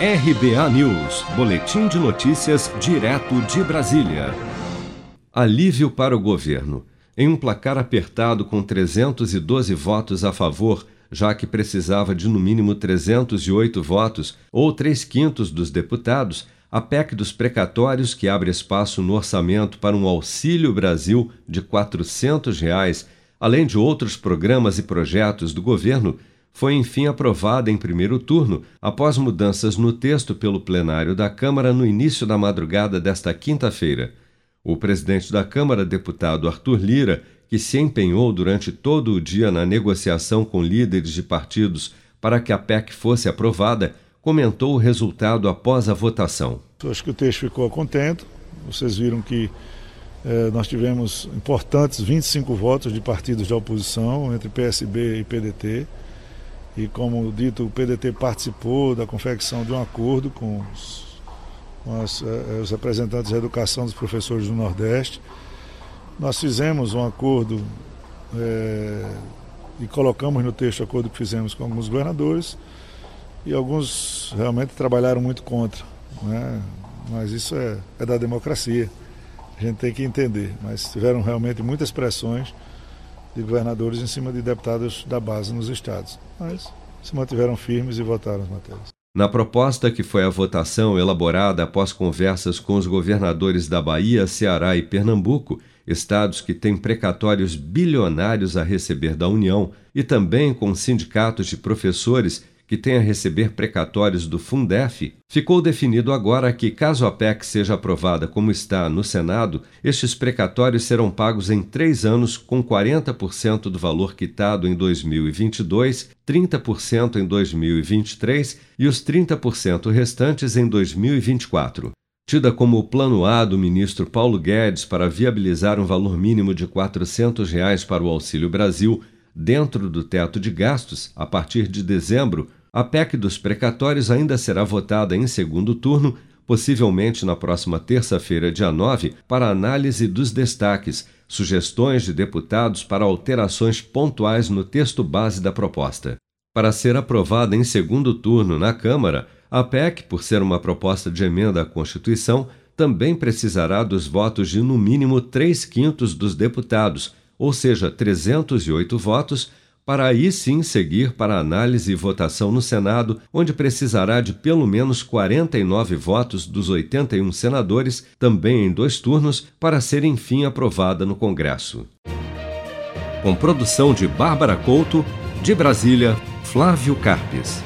RBA News, Boletim de Notícias, direto de Brasília. Alívio para o governo. Em um placar apertado com 312 votos a favor, já que precisava de no mínimo 308 votos, ou três quintos dos deputados, a PEC dos precatórios, que abre espaço no orçamento para um Auxílio Brasil de 400 reais, além de outros programas e projetos do governo, foi enfim aprovada em primeiro turno, após mudanças no texto pelo plenário da Câmara no início da madrugada desta quinta-feira. O presidente da Câmara, deputado Arthur Lira, que se empenhou durante todo o dia na negociação com líderes de partidos para que a PEC fosse aprovada, comentou o resultado após a votação. Acho que o texto ficou contente. Vocês viram que eh, nós tivemos importantes 25 votos de partidos de oposição entre PSB e PDT. E como dito, o PDT participou da confecção de um acordo com os, com as, eh, os representantes da educação dos professores do Nordeste. Nós fizemos um acordo é, e colocamos no texto o acordo que fizemos com alguns governadores e alguns realmente trabalharam muito contra. Né? Mas isso é, é da democracia, a gente tem que entender. Mas tiveram realmente muitas pressões de governadores em cima de deputados da base nos estados. Mas se mantiveram firmes e votaram as matérias. Na proposta que foi a votação elaborada após conversas com os governadores da Bahia, Ceará e Pernambuco, estados que têm precatórios bilionários a receber da União, e também com sindicatos de professores que tem a receber precatórios do Fundef, ficou definido agora que, caso a PEC seja aprovada como está no Senado, estes precatórios serão pagos em três anos com 40% do valor quitado em 2022, 30% em 2023 e os 30% restantes em 2024 tida como o plano A do ministro Paulo Guedes para viabilizar um valor mínimo de 400 reais para o Auxílio Brasil dentro do teto de gastos a partir de dezembro, a PEC dos precatórios ainda será votada em segundo turno, possivelmente na próxima terça-feira, dia 9, para análise dos destaques, sugestões de deputados para alterações pontuais no texto base da proposta. Para ser aprovada em segundo turno na Câmara, a PEC, por ser uma proposta de emenda à Constituição, também precisará dos votos de no mínimo três quintos dos deputados, ou seja, 308 votos, para aí sim seguir para análise e votação no Senado, onde precisará de pelo menos 49 votos dos 81 senadores, também em dois turnos, para ser enfim aprovada no Congresso. Com produção de Bárbara Couto, de Brasília, Flávio Carpes.